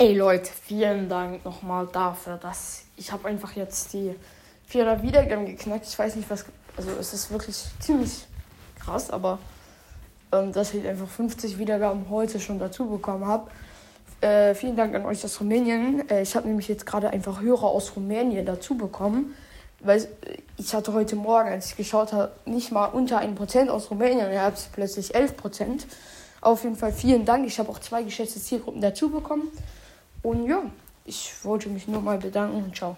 Ey Leute, vielen Dank nochmal dafür, dass ich habe einfach jetzt die 400 Wiedergaben geknackt. Ich weiß nicht was, also es ist wirklich ziemlich krass, aber ähm, dass ich einfach 50 Wiedergaben heute schon dazu bekommen habe. Äh, vielen Dank an euch aus Rumänien. Äh, ich habe nämlich jetzt gerade einfach Hörer aus Rumänien dazu bekommen. Weil ich hatte heute Morgen, als ich geschaut habe, nicht mal unter 1% aus Rumänien. Ihr habt plötzlich 11%. Auf jeden Fall vielen Dank. Ich habe auch zwei geschätzte Zielgruppen dazu bekommen. Und ja, ich wollte mich nur mal bedanken und ciao.